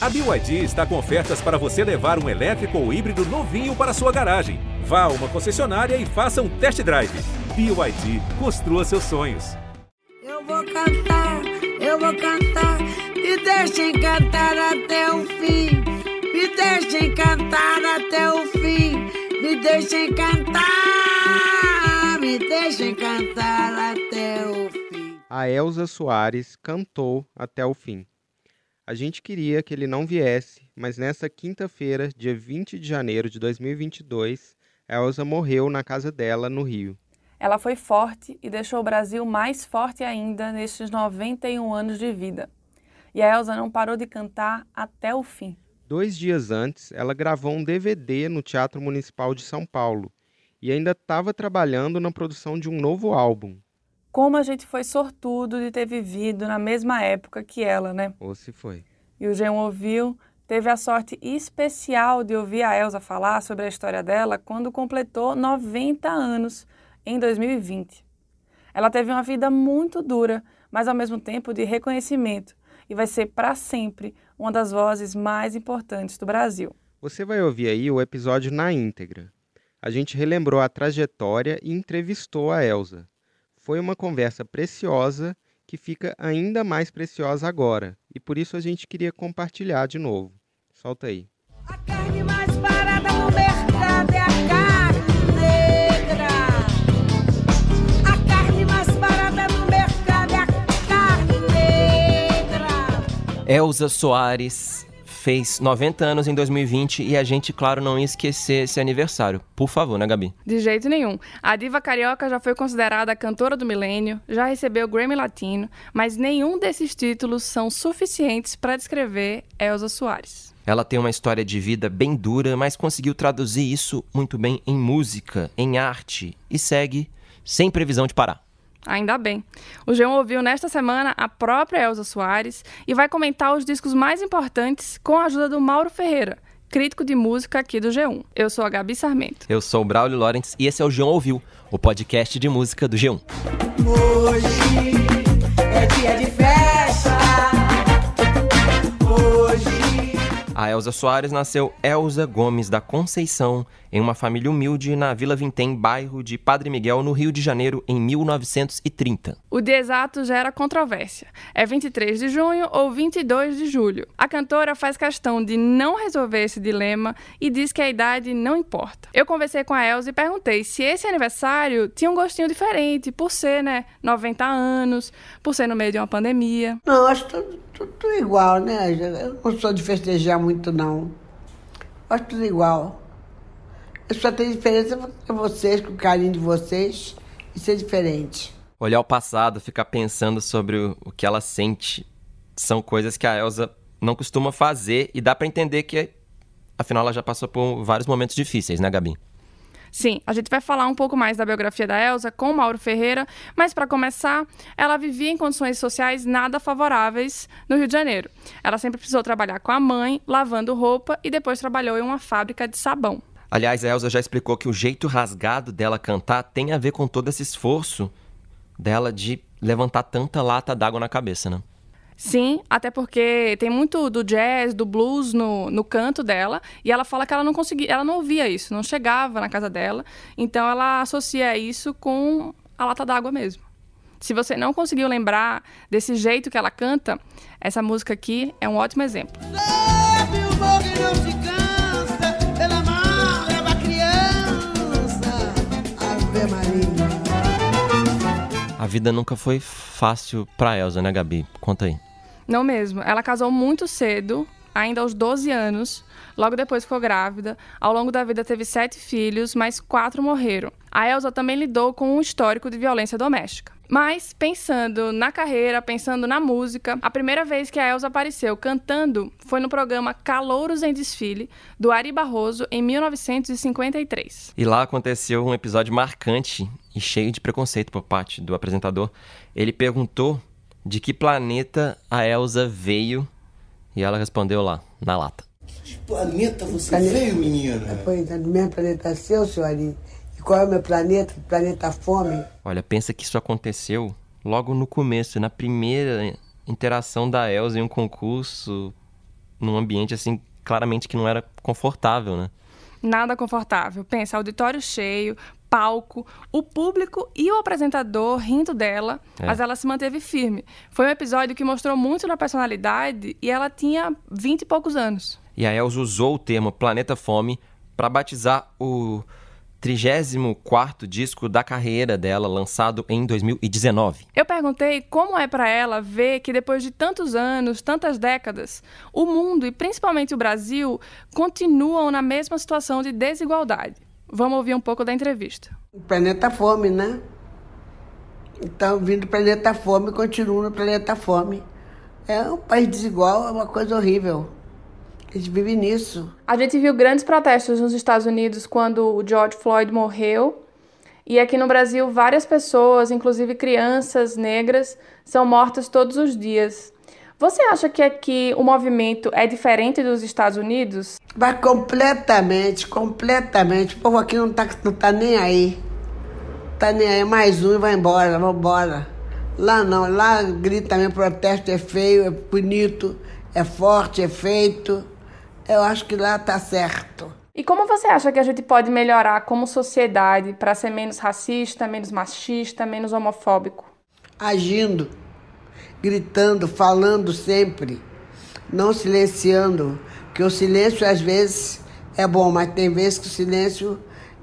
A BYD está com ofertas para você levar um elétrico ou híbrido novinho para sua garagem. Vá a uma concessionária e faça um test drive. BYD, construa seus sonhos. Eu vou cantar, eu vou cantar, me deixem cantar até o fim. Me deixem cantar até o fim. Me deixem cantar, me deixem cantar até o fim. A Elza Soares cantou até o fim. A gente queria que ele não viesse, mas nessa quinta-feira, dia 20 de janeiro de 2022, Elsa morreu na casa dela, no Rio. Ela foi forte e deixou o Brasil mais forte ainda nestes 91 anos de vida. E a Elsa não parou de cantar até o fim. Dois dias antes, ela gravou um DVD no Teatro Municipal de São Paulo e ainda estava trabalhando na produção de um novo álbum. Como a gente foi sortudo de ter vivido na mesma época que ela, né? Ou se foi. E o Jean ouviu, teve a sorte especial de ouvir a Elsa falar sobre a história dela quando completou 90 anos, em 2020. Ela teve uma vida muito dura, mas ao mesmo tempo de reconhecimento, e vai ser para sempre uma das vozes mais importantes do Brasil. Você vai ouvir aí o episódio na íntegra. A gente relembrou a trajetória e entrevistou a Elsa foi uma conversa preciosa que fica ainda mais preciosa agora. E por isso a gente queria compartilhar de novo. Solta aí. A carne mais barata no mercado é a carne negra. A carne mais barata no mercado é a carne negra. Elza Soares fez 90 anos em 2020 e a gente, claro, não ia esquecer esse aniversário. Por favor, né, Gabi? De jeito nenhum. A diva carioca já foi considerada a cantora do milênio, já recebeu o Grammy Latino, mas nenhum desses títulos são suficientes para descrever Elza Soares. Ela tem uma história de vida bem dura, mas conseguiu traduzir isso muito bem em música, em arte e segue sem previsão de parar. Ainda bem. O João ouviu nesta semana a própria Elza Soares e vai comentar os discos mais importantes com a ajuda do Mauro Ferreira, crítico de música aqui do G1. Eu sou a Gabi Sarmento. Eu sou o Braulio Lawrence e esse é o G1 Ouviu, o podcast de música do G1. Hoje é dia de festa. A Elza Soares nasceu Elza Gomes da Conceição em uma família humilde na Vila Vintém, bairro de Padre Miguel, no Rio de Janeiro, em 1930. O dia exato gera controvérsia. É 23 de junho ou 22 de julho. A cantora faz questão de não resolver esse dilema e diz que a idade não importa. Eu conversei com a Elza e perguntei se esse aniversário tinha um gostinho diferente, por ser, né, 90 anos, por ser no meio de uma pandemia. Não, acho tudo, tudo, tudo igual, né? Eu não sou de festejar muito, não. Acho tudo igual. Eu só tenho diferença com vocês, com o carinho de vocês, e ser diferente. Olhar o passado, ficar pensando sobre o, o que ela sente, são coisas que a Elza não costuma fazer e dá pra entender que, afinal, ela já passou por vários momentos difíceis, né, Gabi? Sim, a gente vai falar um pouco mais da biografia da Elsa com Mauro Ferreira, mas para começar, ela vivia em condições sociais nada favoráveis no Rio de Janeiro. Ela sempre precisou trabalhar com a mãe, lavando roupa e depois trabalhou em uma fábrica de sabão. Aliás, a Elza já explicou que o jeito rasgado dela cantar tem a ver com todo esse esforço dela de levantar tanta lata d'água na cabeça, né? Sim, até porque tem muito do jazz, do blues no, no canto dela, e ela fala que ela não conseguia, ela não ouvia isso, não chegava na casa dela, então ela associa isso com a lata d'água mesmo. Se você não conseguiu lembrar desse jeito que ela canta, essa música aqui é um ótimo exemplo. A vida nunca foi fácil pra Elza, né, Gabi? Conta aí. Não mesmo. Ela casou muito cedo, ainda aos 12 anos. Logo depois ficou grávida. Ao longo da vida teve sete filhos, mas quatro morreram. A Elsa também lidou com um histórico de violência doméstica. Mas, pensando na carreira, pensando na música, a primeira vez que a Elsa apareceu cantando foi no programa Calouros em Desfile, do Ari Barroso, em 1953. E lá aconteceu um episódio marcante e cheio de preconceito por parte do apresentador. Ele perguntou de que planeta a Elsa veio e ela respondeu lá, na lata. Que planeta você Planeta- veio, menina? Pois é, do mesmo planeta seu, senhor Ari. E qual é o meu planeta? Planeta Fome. Olha, pensa que isso aconteceu logo no começo, na primeira interação da Elsa em um concurso num ambiente assim, claramente que não era confortável, né? Nada confortável. Pensa, auditório cheio, palco, o público e o apresentador rindo dela, É. mas ela se manteve firme. Foi um episódio que mostrou muito na personalidade e ela tinha vinte e poucos anos. E a Elza usou o termo Planeta Fome para batizar o 34º disco da carreira dela, lançado em 2019. Eu perguntei como é para ela ver que depois de tantos anos, tantas décadas, o mundo e principalmente o Brasil continuam na mesma situação de desigualdade. Vamos ouvir um pouco da entrevista. O planeta fome, né? Então, vindo do planeta fome, continuo no planeta fome. É um país desigual, é uma coisa horrível. A gente vive nisso. A gente viu grandes protestos nos Estados Unidos quando o George Floyd morreu. E aqui no Brasil, várias pessoas, inclusive crianças negras, são mortas todos os dias. Você acha que aqui o movimento é diferente dos Estados Unidos? Mas completamente, completamente. O povo aqui não tá, não tá nem aí. Tá nem aí, mais um e vai embora, vamos embora. Lá não, lá grita também, protesto é feio, é bonito, é forte, é feito. Eu acho que lá tá certo. E como você acha que a gente pode melhorar como sociedade para ser menos racista, menos machista, menos homofóbico? Agindo, gritando, falando sempre, não silenciando. Porque o silêncio às vezes é bom, mas tem vezes que o silêncio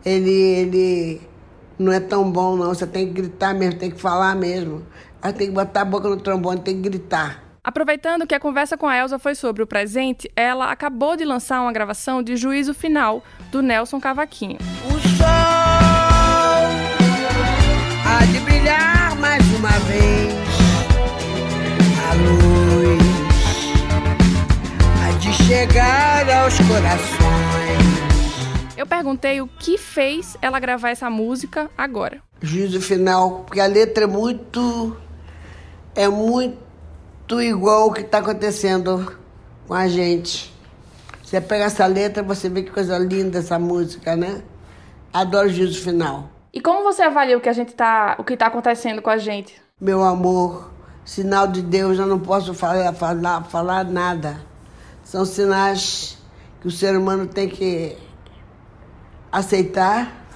ele, ele não é tão bom não. Você tem que gritar mesmo, tem que falar mesmo. Aí tem que botar a boca no trombone, tem que gritar. Aproveitando que a conversa com a Elsa foi sobre o presente, ela acabou de lançar uma gravação de Juízo Final, do Nelson Cavaquinho. O sol há de brilhar mais uma vez. Chegar aos corações. Eu perguntei o que fez ela gravar essa música agora. Juízo final, porque a letra é muito. é muito igual o que está acontecendo com a gente. Você pega essa letra, você vê que coisa linda essa música, né? Adoro juízo final. E como você avalia o que a gente tá, o que tá acontecendo com a gente? Meu amor, sinal de Deus, eu não posso falar, falar, falar nada. São sinais que o ser humano tem que aceitar,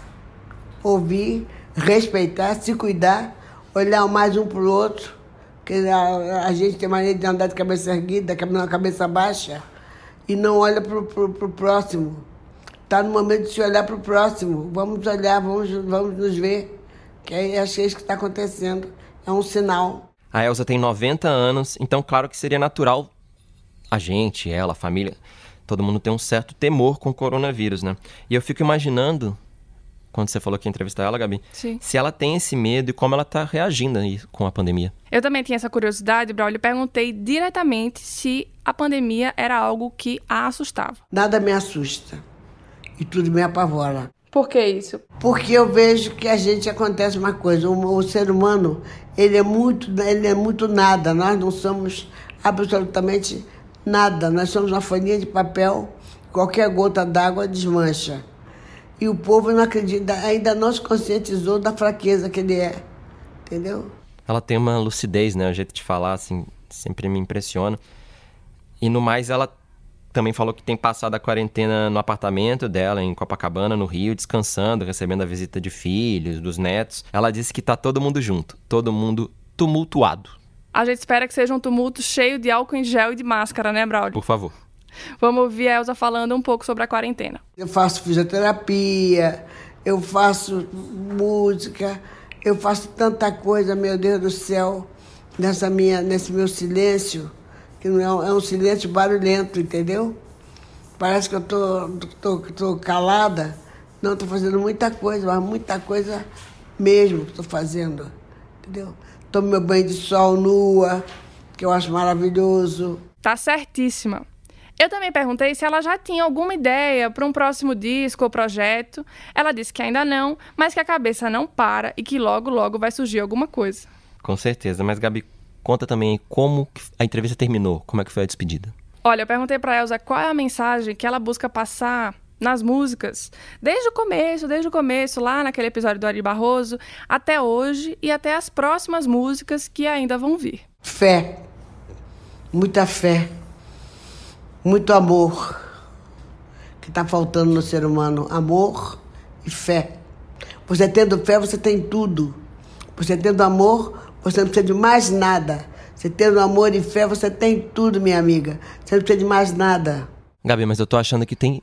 ouvir, respeitar, se cuidar, olhar mais um para o outro. Porque a, a gente tem maneira de andar de cabeça erguida, com a cabeça baixa, e não olha para o próximo. Está no momento de se olhar para o próximo. Vamos olhar, vamos, vamos nos ver. Que é acho que é isso que está acontecendo. É um sinal. A Elsa tem 90 anos, então claro que seria natural a gente, ela, a família, todo mundo tem um certo temor com o coronavírus, né? E eu fico imaginando, quando você falou que ia entrevistar ela, Gabi, Sim. se ela tem esse medo e como ela tá reagindo aí com a pandemia. Eu também tinha essa curiosidade, Braulio, e perguntei diretamente se a pandemia era algo que a assustava. Nada me assusta. E tudo me apavora. Por que isso? Porque eu vejo que a gente acontece uma coisa, o, o, ser humano, ele é muito, ele é muito nada, nós não somos absolutamente nada, nós somos uma folhinha de papel, qualquer gota d'água desmancha. E o povo não acredita, ainda não se conscientizou da fraqueza que ele é, entendeu? Ela tem uma lucidez, né, o jeito de falar, assim, sempre me impressiona. E no mais, ela também falou que tem passado a quarentena no apartamento dela, em Copacabana, no Rio, descansando, recebendo a visita de filhos, dos netos. Ela disse que tá todo mundo junto, todo mundo tumultuado. A gente espera que seja um tumulto cheio de álcool em gel e de máscara, né, Braulio? Por favor. Vamos ouvir a Elsa falando um pouco sobre a quarentena. Eu faço fisioterapia, eu faço música, eu faço tanta coisa, meu Deus do céu, nessa minha, nesse meu silêncio que não é um, é um silêncio barulhento, entendeu? Parece que eu tô, tô, tô calada. Não, estou fazendo muita coisa, mas muita coisa mesmo que estou fazendo, entendeu? Tomo meu banho de sol nua, que eu acho maravilhoso. Tá certíssima. Eu também perguntei se ela já tinha alguma ideia para um próximo disco ou projeto. Ela disse que ainda não, mas que a cabeça não para e que logo, logo vai surgir alguma coisa. Com certeza, mas Gabi, conta também como a entrevista terminou, como é que foi a despedida. Olha, eu perguntei para Elsa qual é a mensagem que ela busca passar nas músicas, desde o começo, desde o começo, lá naquele episódio do Ari Barroso, até hoje e até as próximas músicas que ainda vão vir. Fé, muita fé. muito amor, que está faltando no ser humano: amor e fé. Você tendo fé, você tem tudo. Você tendo amor, você não precisa de mais nada. Você tendo amor e fé, você tem tudo, minha amiga. Você não precisa de mais nada. Gabi, mas eu tô achando que tem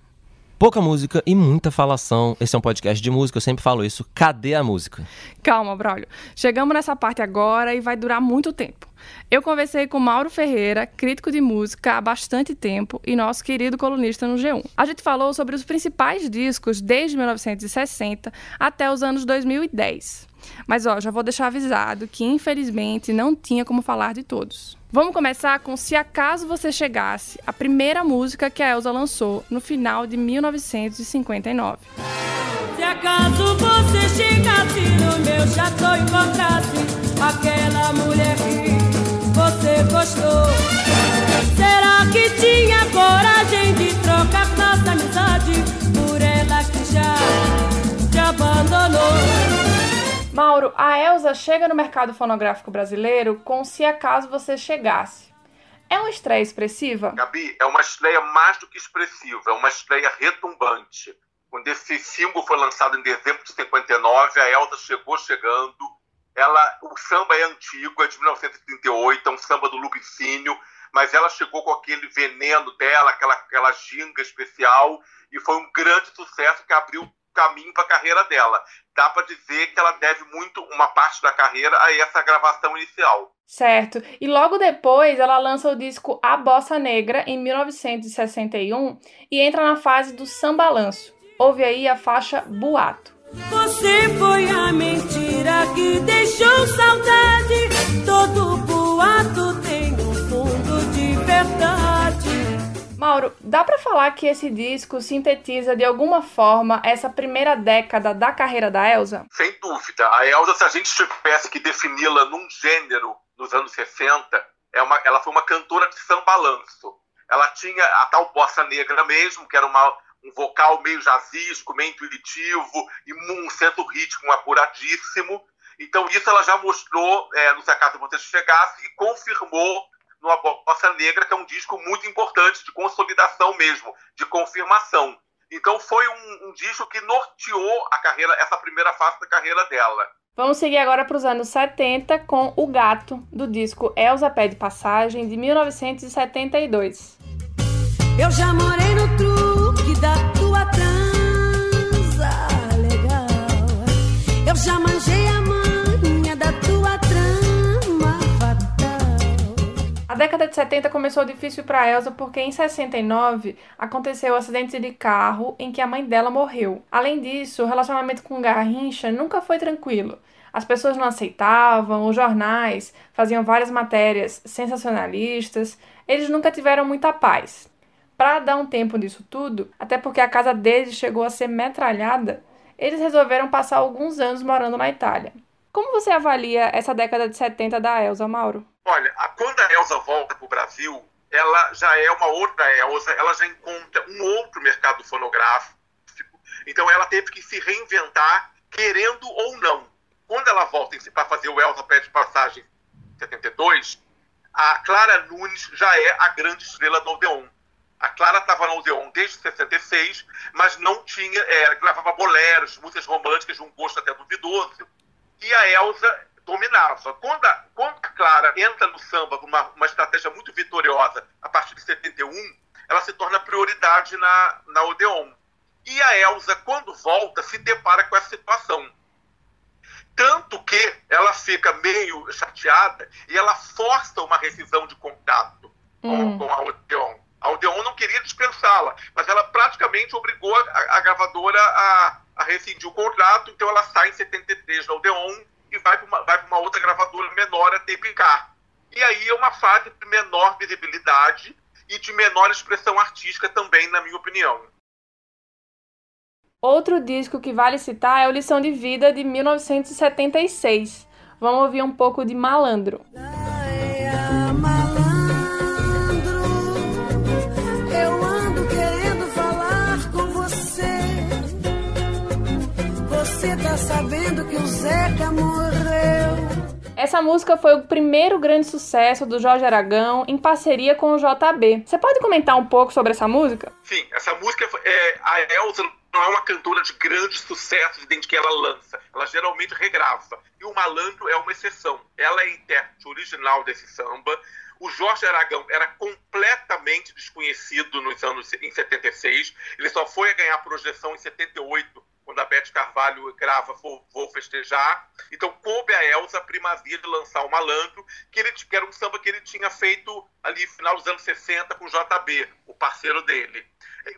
pouca música e muita falação. Esse é um podcast de música, eu sempre falo isso. Cadê a música? Calma, Braulio. Chegamos nessa parte agora e vai durar muito tempo. Eu conversei com Mauro Ferreira, crítico de música há bastante tempo e nosso querido colunista no G1. A gente falou sobre os principais discos desde 1960 até os anos 2010. Mas ó, já vou deixar avisado que infelizmente não tinha como falar de todos. Vamos começar com Se Acaso Você Chegasse, a primeira música que a Elsa lançou no final de 1959. Se acaso você chegasse no meu chateau e encontrasse aquela mulher que você gostou, será que tinha coragem de trocar Mauro, a Elsa chega no mercado fonográfico brasileiro com Se Acaso Você Chegasse. É uma estreia expressiva? Gabi, é uma estreia mais do que expressiva, é uma estreia retumbante. Quando esse single foi lançado em dezembro de 59, a Elsa chegou chegando. Ela, o samba é antigo, é de 1938, é um samba do Lubicínio, mas ela chegou com aquele veneno dela, aquela, aquela ginga especial, e foi um grande sucesso que abriu caminho para a carreira dela. Dá para dizer que ela deve muito uma parte da carreira a essa gravação inicial. Certo. E logo depois ela lança o disco A Bossa Negra em 1961 e entra na fase do sambalanço. Houve aí a faixa Boato. Você foi a mentira que deixou saudade. Todo boato Mauro, dá para falar que esse disco sintetiza de alguma forma essa primeira década da carreira da Elsa? Sem dúvida. A Elsa, se a gente tivesse que defini-la num gênero nos anos 60, é uma, ela foi uma cantora de sambalanço. Ela tinha a tal bossa negra mesmo, que era uma, um vocal meio jazzístico, meio intuitivo, e um centro ritmo apuradíssimo. Então, isso ela já mostrou é, no Se Acaso Você Chegasse e confirmou no Bossa Negra, que é um disco muito importante de consolidação mesmo, de confirmação. Então foi um, um disco que norteou a carreira, essa primeira fase da carreira dela. Vamos seguir agora para os anos 70 com O Gato, do disco Elza Pede Passagem, de 1972. Eu já morei no truque década de 70 começou difícil para Elsa porque em 69 aconteceu o um acidente de carro em que a mãe dela morreu. Além disso, o relacionamento com Garrincha nunca foi tranquilo. As pessoas não aceitavam, os jornais faziam várias matérias sensacionalistas, eles nunca tiveram muita paz. Para dar um tempo nisso tudo, até porque a casa deles chegou a ser metralhada, eles resolveram passar alguns anos morando na Itália. Como você avalia essa década de 70 da Elsa, Mauro? Olha, quando a Elsa volta para o Brasil, ela já é uma outra Elsa, ela já encontra um outro mercado fonográfico. Então ela teve que se reinventar, querendo ou não. Quando ela volta para fazer o Elsa Pede Passagem em 72, a Clara Nunes já é a grande estrela do Odeon. A Clara estava no Odeon desde 66, mas não tinha, é, gravava boleros, músicas românticas de um gosto até duvidoso. E a Elsa dominava. Quando a, quando a Clara entra no samba com uma, uma estratégia muito vitoriosa a partir de 71, ela se torna prioridade na, na Odeon. E a Elsa, quando volta, se depara com essa situação. Tanto que ela fica meio chateada e ela força uma rescisão de contrato com, Hum. com a Odeon. A Odeon não queria dispensá-la, mas ela praticamente obrigou a, a gravadora a, a rescindir o contrato, então ela sai em 73 da Odeon e vai para uma, vai uma outra gravadora menor, a Tepicar. E aí é uma fase de menor visibilidade e de menor expressão artística também, na minha opinião. Outro disco que vale citar é o Lição de Vida de 1976. Vamos ouvir um pouco de Malandro. Ai, sabendo que o Zeca morreu. Essa música foi o primeiro grande sucesso do Jorge Aragão em parceria com o JB. Você pode comentar um pouco sobre essa música? Sim, essa música, é, a Elza não é uma cantora de grandes sucessos dentro que ela lança. Ela geralmente regrava. E o Malandro é uma exceção. Ela é intérprete original desse samba. O Jorge Aragão era completamente desconhecido nos anos em 76. Ele só foi a ganhar projeção em 78, quando a Beth Carvalho grava Vou, Vou Festejar. Então coube a Elza a primazia de lançar o Malandro, que, ele, que era um samba que ele tinha feito ali no final dos anos 60 com o JB, o parceiro dele.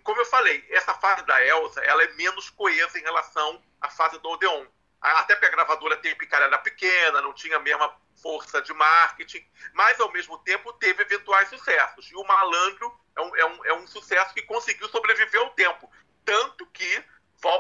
Como eu falei, essa fase da Elza ela é menos coesa em relação à fase do Odeon. Até porque a gravadora Tepicara era pequena, não tinha a mesma força de marketing, mas ao mesmo tempo teve eventuais sucessos. E o Malandro é um, é um, é um sucesso que conseguiu sobreviver ao tempo. Tanto que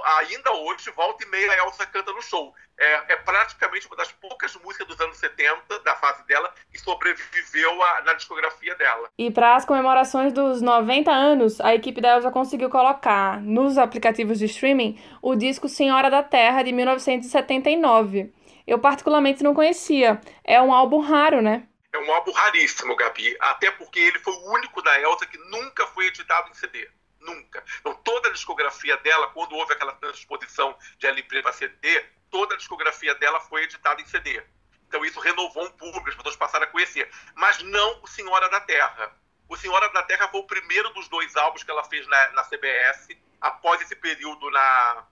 ainda hoje, volta e meia, a Elsa canta no show. É, é, praticamente uma das poucas músicas dos anos 70, da fase dela, que sobreviveu a, na discografia dela. E para as comemorações dos 90 anos, a equipe da Elsa conseguiu colocar nos aplicativos de streaming o disco Senhora da Terra, de 1979. Eu particularmente não conhecia. É um álbum raro, né? É um álbum raríssimo, Gabi. Até porque ele foi o único da Elsa que nunca foi editado em CD. Nunca. Então, toda a discografia dela, quando houve aquela transposição de LP para CD, toda a discografia dela foi editada em CD. Então, isso renovou um público, as pessoas passaram a conhecer. Mas não o Senhora da Terra. O Senhora da Terra foi o primeiro dos dois álbuns que ela fez na, na CBS, após esse período na,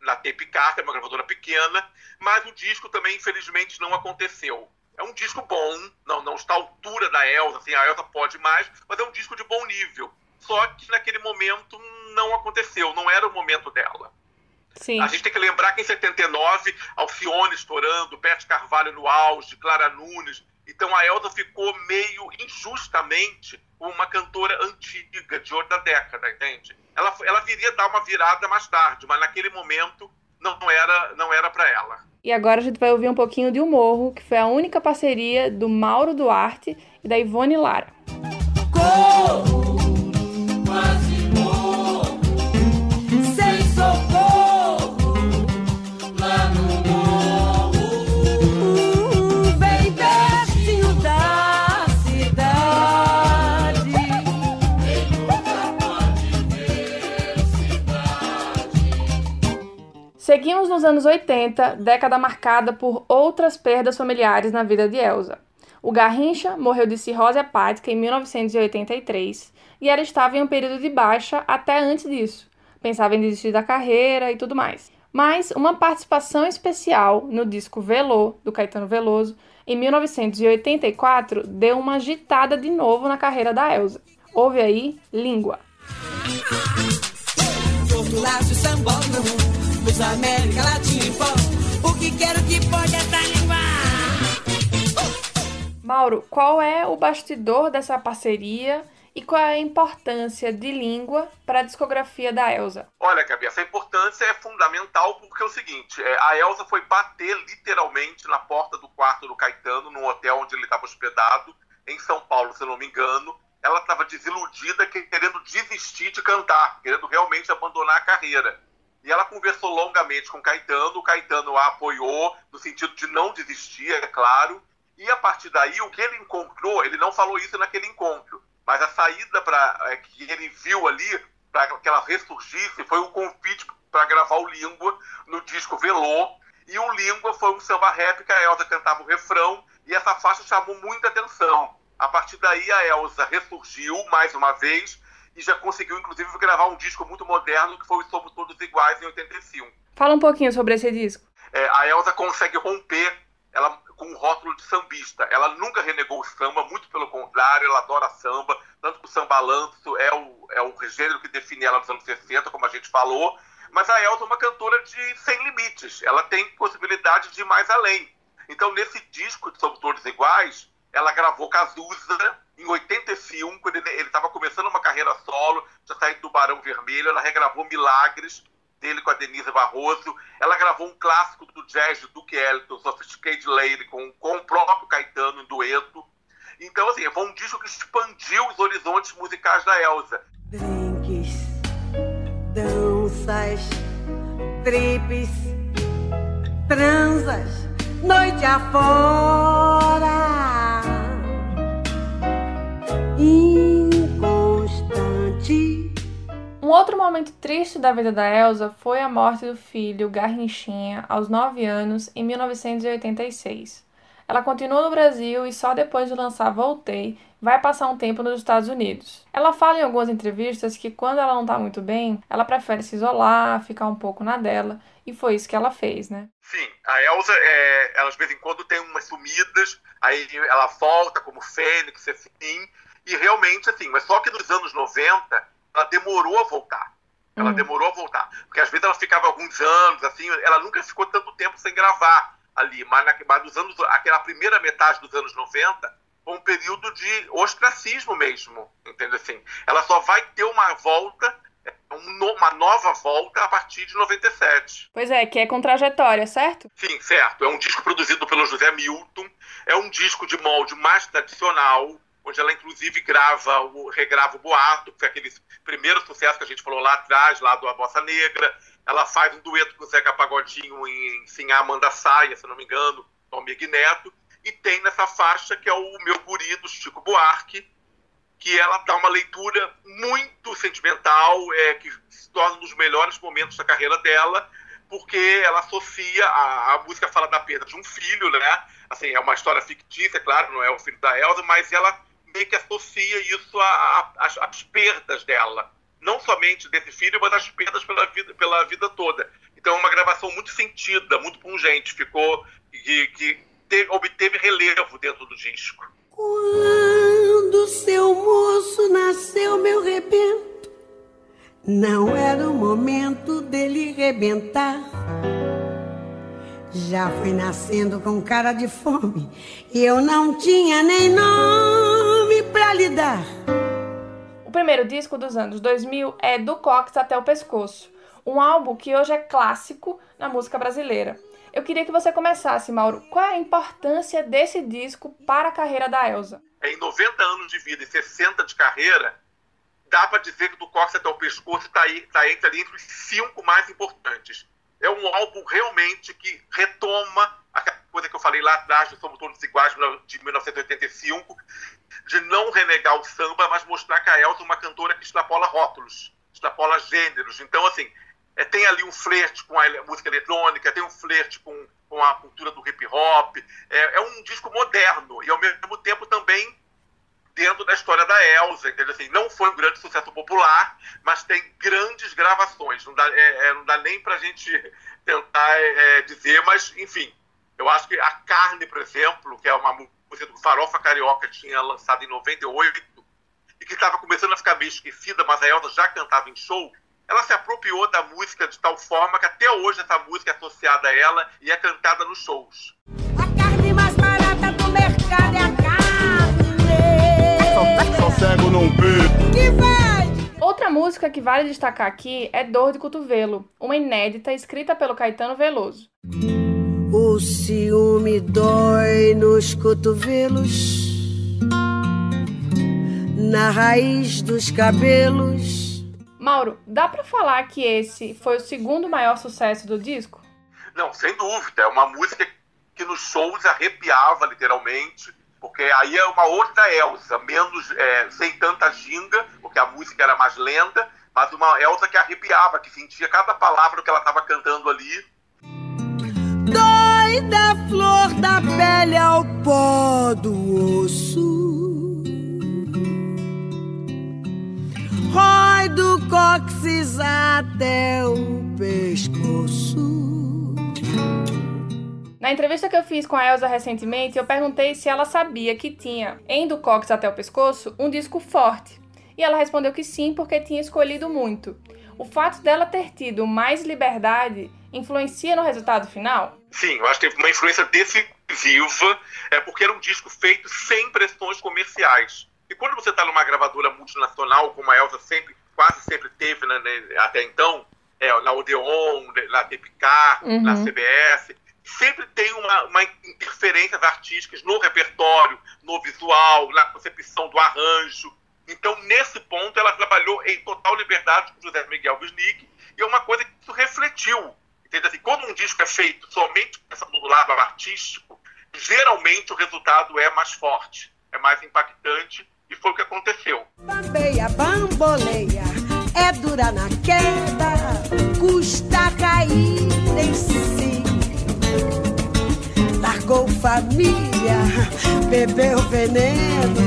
na Tape Car, que é uma gravadora pequena, mas o disco também, infelizmente, não aconteceu. É um disco bom, não, não está à altura da Elsa, assim, a Elsa pode mais, mas é um disco de bom nível. Só que naquele momento não aconteceu, não era o momento dela. Sim. A gente tem que lembrar que em 79, Alcione estourando, Beth Carvalho no auge, Clara Nunes. Então a Elsa ficou meio injustamente uma cantora antiga, de outra década, entende? Ela, ela viria dar uma virada mais tarde, mas naquele momento não era não era para ela. E agora a gente vai ouvir um pouquinho de O Morro, que foi a única parceria do Mauro Duarte e da Ivone Lara. Corro, Seguimos nos anos 80, década marcada por outras perdas familiares na vida de Elsa. O Garrincha morreu de cirrose hepática em 1983 e ela estava em um período de baixa até antes disso. Pensava em desistir da carreira e tudo mais. Mas uma participação especial no disco Velô, do Caetano Veloso, em 1984, deu uma agitada de novo na carreira da Elsa. Ouve aí, Língua. América Latina e pó. O que quero que pode essa língua? Mauro, qual é o bastidor dessa parceria e qual é a importância de língua para a discografia da Elsa? Olha, Gabi, essa importância é fundamental porque é o seguinte: é, a Elsa foi bater literalmente na porta do quarto do Caetano, no hotel onde ele estava hospedado, em São Paulo, se eu não me engano. Ela estava desiludida, querendo desistir de cantar, querendo realmente abandonar a carreira. E ela conversou longamente com o Caetano, o Caetano a apoiou, no sentido de não desistir, é claro. E a partir daí, o que ele encontrou, ele não falou isso naquele encontro, mas a saída para é, que ele viu ali, para que ela ressurgisse, foi o convite para gravar o Língua no disco Velô. E o Língua foi um samba rap que a Elsa cantava o refrão, e essa faixa chamou muita atenção. A partir daí, a Elsa ressurgiu mais uma vez e já conseguiu, inclusive, gravar um disco muito moderno que foi o Somos Todos Iguais, em 85. Fala um pouquinho sobre esse disco. É, a Elsa consegue romper ela com um rótulo de sambista. Ela nunca renegou o samba, muito pelo contrário, ela adora samba, tanto que o sambalanço é o, é o gênero que define ela nos anos 60, como a gente falou, mas a Elsa é uma cantora de sem limites, ela tem possibilidade de ir mais além. Então, nesse disco de Somos Todos Iguais, ela gravou Cazuza em 85, quando ele estava começando uma carreira solo, já saiu do Barão Vermelho, ela regravou Milagres, dele com a Denise Barroso. Ela gravou um clássico do jazz do Duke Ellington, Sophisticated Lady, com, com o próprio Caetano em dueto. Então, assim, foi um disco que expandiu os horizontes musicais da Elsa. Drinks, danças, tripes, transas, noite afora. Inconstante. Um outro momento triste da vida da Elsa foi a morte do filho Garrinchinha aos 9 anos em 1986. Ela continua no Brasil e só depois de lançar Voltei vai passar um tempo nos Estados Unidos. Ela fala em algumas entrevistas que quando ela não tá muito bem, ela prefere se isolar, ficar um pouco na dela, e foi isso que ela fez, né? Sim, a Elsa, é, ela de vez em quando tem umas sumidas, aí ela volta como Fênix, assim, e realmente, assim, mas só que nos anos 90, ela demorou a voltar. Ela Hum. demorou a voltar. Porque às vezes ela ficava alguns anos, assim, ela nunca ficou tanto tempo sem gravar ali, mas, na, mas nos anos, aquela primeira metade dos anos 90 foi um período de ostracismo mesmo, entendeu? Assim, ela só vai ter uma volta, é, um uma nova volta a partir de 97. Pois é, que é com trajetória, certo? Sim, certo. É um disco produzido pelo José Milton. É um disco de molde mais tradicional, onde ela inclusive grava, o, regrava o Boato, que foi aquele primeiro sucesso que a gente falou lá atrás, lá do A Bossa Negra. Ela faz um dueto com o Zeca Pagodinho em Sim, a Amanda Saia, se não me engano, Tom Mig Neto. E tem nessa faixa que é o Meu Guri, do Chico Buarque, que ela dá uma leitura muito sentimental, é, que se torna um dos melhores momentos da carreira dela, porque ela associa, a, a música fala da perda de um filho, né? Assim, é uma história fictícia, é claro, não é o filho da Elsa, mas ela meio que associa isso às, perdas dela. Não somente desse filho, mas as perdas pela vida, pela vida toda. Então é uma gravação muito sentida, muito pungente, ficou, que, que te- obteve relevo dentro do disco. Quando seu moço nasceu, meu rebento, não era o momento dele rebentar. Já foi nascendo com cara de fome, e eu não tinha nem nome pra lhe dar. O primeiro disco dos anos 2000 é Do Cox até o Pescoço, um álbum que hoje é clássico na música brasileira. Eu queria que você começasse, Mauro. Qual é a importância desse disco para a carreira da Elsa? em 90 anos de vida e 60 de carreira, dá para dizer que do Cox até o pescoço está tá entre, ali entre os cinco mais importantes. É um álbum realmente que retoma aquela coisa que eu falei lá atrás, Somos Todos Iguais, de 1985, de não renegar o samba, mas mostrar que a Elsa é uma cantora que extrapola rótulos, extrapola gêneros. Então, assim, é, tem ali um flerte com a música eletrônica, tem um flerte com, com a cultura do hip hop. É, é um disco moderno e, ao mesmo tempo, também dentro da história da Elsa, entendeu? Assim, não foi um grande sucesso popular, mas tem grandes gravações. Não dá, é, é, não dá nem pra gente tentar é, é, dizer, mas, enfim, eu acho que a Carne, por exemplo, que é uma música do Farofa Carioca, tinha lançado em 98, e que estava começando a ficar meio esquecida, mas a Elsa já cantava em show, ela se apropriou da música de tal forma que até hoje essa música é associada a ela e é cantada nos shows. A carne mais barata do mercado é a carne. Só cego não vê. Que? Outra música que vale destacar aqui é Dor de Cotovelo, uma inédita escrita pelo Caetano Veloso. O ciúme dói nos cotovelos, na raiz dos cabelos. Mauro, dá pra falar que esse foi o segundo maior sucesso do disco? Não, sem dúvida. É uma música que nos shows arrepiava, literalmente, porque aí é uma outra Elsa, menos, é, sem tanta ginga, porque a música era mais lenta, mas uma Elsa que arrepiava, que sentia cada palavra que ela estava cantando ali. Da flor da pele ao pó do osso. Rói do cóccix até o pescoço. Na entrevista que eu fiz com a Elsa recentemente, eu perguntei se ela sabia que tinha, em Do Cox até o Pescoço, um disco forte. E ela respondeu que sim, porque tinha escolhido muito. O fato dela ter tido mais liberdade influencia no resultado final? Sim, eu acho que teve uma influência decisiva, é porque era um disco feito sem pressões comerciais. E quando você está numa gravadora multinacional, como a Elsa sempre, quase sempre teve né, né, até então, é, na Odeon, na Tepicar, Uhum. na CBS, sempre tem uma, uma interferências artísticas no repertório, no visual, na concepção do arranjo. Então, nesse ponto, ela trabalhou em total liberdade com José Miguel Wisnik, e é uma coisa que isso refletiu. Entende? Assim, quando um disco é feito somente pensando no lado artístico, geralmente o resultado é mais forte, é mais impactante, e foi o que aconteceu. Bambeia, bamboleia, é dura na queda, custa cair em si. Largou família, bebeu veneno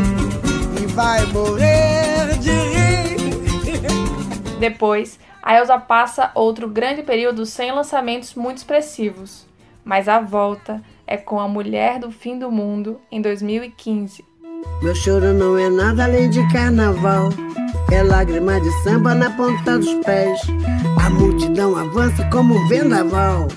e vai morrer de rir. Depois, a Elsa passa outro grande período sem lançamentos muito expressivos, mas a volta é com A Mulher do Fim do Mundo em 2015. Meu choro não é nada além de carnaval. É lágrima de samba na ponta dos pés. A multidão avança como um vendaval.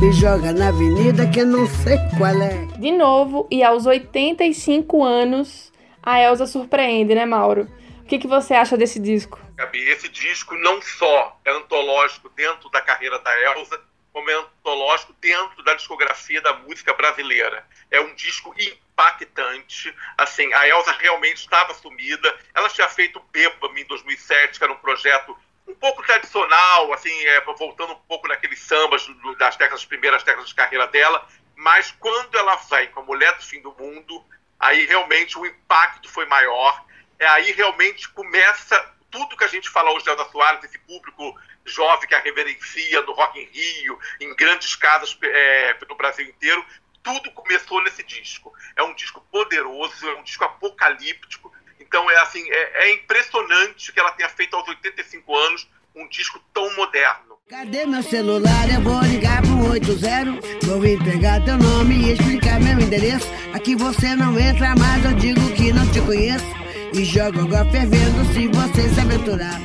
Me joga na avenida que eu não sei qual é. De novo, e aos 85 anos, a Elsa surpreende, né, Mauro? O que, que você acha desse disco? Gabi, esse disco não só é antológico dentro da carreira da Elsa, como é antológico dentro da discografia da música brasileira. É um disco impactante. Assim, a Elsa realmente estava sumida. Ela tinha feito Bêbame em 2007, que era um projeto um pouco tradicional, assim, é, voltando um pouco naqueles sambas das primeiras décadas de carreira dela. Mas quando ela vem com a Mulher do Fim do Mundo, aí realmente o impacto foi maior. É aí realmente começa tudo que a gente fala hoje de Soares, esse público jovem que a reverencia no Rock in Rio, em grandes casas é, no Brasil inteiro, tudo começou nesse disco. É um disco poderoso, é um disco apocalíptico. Então é assim, é, é impressionante que ela tenha feito aos 85 anos um disco tão moderno. Cadê meu celular? Eu vou ligar pro 80. Vou entregar teu nome e explicar meu endereço. Aqui você não entra, mas eu digo que não te conheço. E jogo água fervendo se você se aventurar.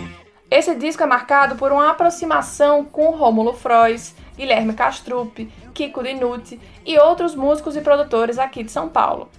Esse disco é marcado por uma aproximação com Rômulo Frois, Guilherme Castrup, Kiko Dinucci e outros músicos e produtores aqui de São Paulo.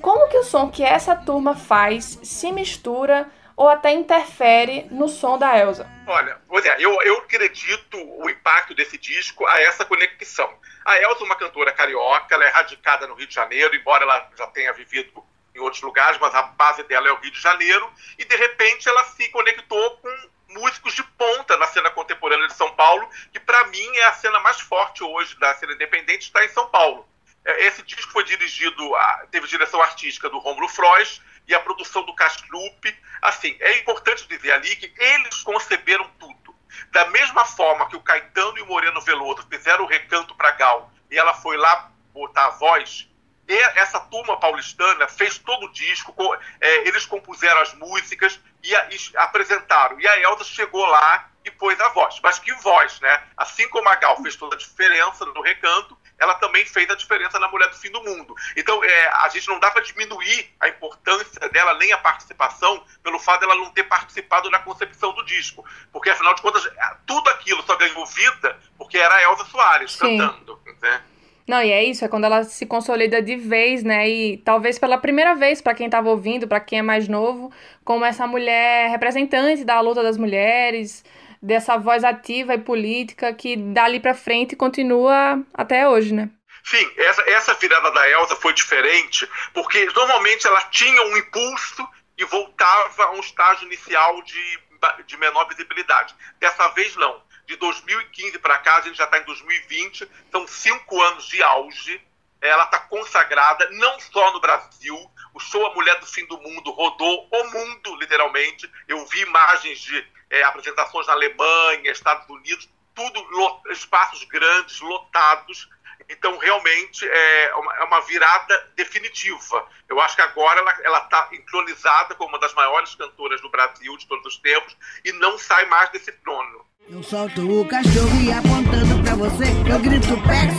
Como que o som que essa turma faz se mistura ou até interfere no som da Elsa? Olha, é, eu, eu acredito o impacto desse disco a essa conexão. A Elsa é uma cantora carioca, ela é radicada no Rio de Janeiro, embora ela já tenha vivido em outros lugares, mas a base dela é o Rio de Janeiro, e de repente ela se conectou com músicos de ponta na cena contemporânea de São Paulo, que para mim é a cena mais forte hoje da cena independente, está em São Paulo. É, esse disco foi dirigido, teve direção artística do Romulo Frois e a produção do Castrup. Assim, é importante dizer ali que eles conceberam tudo. Da mesma forma que o Caetano e o Moreno Veloso fizeram o recanto para Gal e ela foi lá botar a voz, e essa turma paulistana fez todo o disco, é, eles compuseram as músicas e, a, e, apresentaram. E a Elza chegou lá e pôs a voz. Mas que voz, né? Assim como a Gal fez toda a diferença no recanto, ela também fez a diferença na Mulher do Fim do Mundo. Então, é, a gente não dá para diminuir a importância dela, nem a participação, pelo fato dela não ter participado na concepção do disco. Porque, afinal de contas, tudo aquilo só ganhou vida porque era a Elza Soares Sim. cantando. Né? Não, e é isso, é quando ela se consolida de vez, né? E talvez pela primeira vez, para quem estava ouvindo, para quem é mais novo, como essa mulher representante da luta das mulheres, dessa voz ativa e política que dali para frente continua até hoje, né? Sim, essa, essa virada da Elsa foi diferente, porque normalmente ela tinha um impulso e voltava a um estágio inicial de, de menor visibilidade. Dessa vez, não de 2015 para cá, a gente já está em 2020, são cinco anos de auge. Ela está consagrada não só no Brasil, o show A Mulher do Fim do Mundo rodou o mundo, literalmente. Eu vi imagens de é, apresentações na Alemanha, Estados Unidos, tudo espaços grandes, lotados. Então, realmente, é uma, é uma, virada definitiva. Eu acho que agora ela está entronizada como uma das maiores cantoras do Brasil de todos os tempos e não sai mais desse trono. Eu solto o cachorro e apontando pra você, eu grito Pex.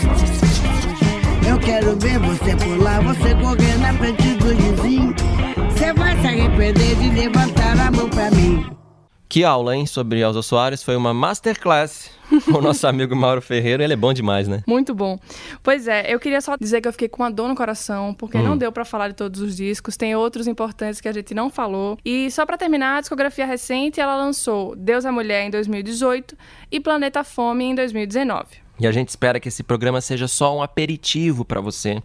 Eu quero ver você Que aula, hein, sobre Elza Soares. Foi uma masterclass com o nosso amigo Mauro Ferreira. Ele é bom demais, né? Muito bom. Pois é, eu queria só dizer que eu fiquei com uma dor no coração, porque hum. não deu para falar de todos os discos. Tem outros importantes que a gente não falou. E só para terminar, a discografia recente, ela lançou Deus é Mulher em 2018 e Planeta Fome em 2019. E a gente espera que esse programa seja só um aperitivo para você.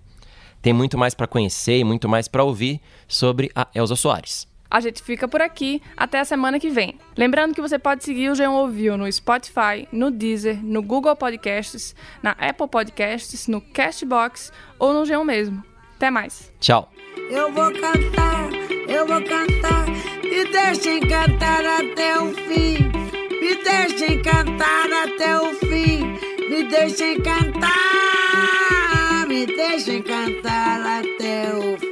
Tem muito mais para conhecer e muito mais para ouvir sobre a Elza Soares. A gente fica por aqui até a semana que vem. Lembrando que você pode seguir o G1 Ouviu no Spotify, no Deezer, no Google Podcasts, na Apple Podcasts, no Castbox ou no G1 mesmo. Até mais. Tchau. Eu vou cantar, eu vou cantar, me deixem cantar até o fim. Me deixem cantar até o fim. Me deixem cantar, me deixem cantar até o fim.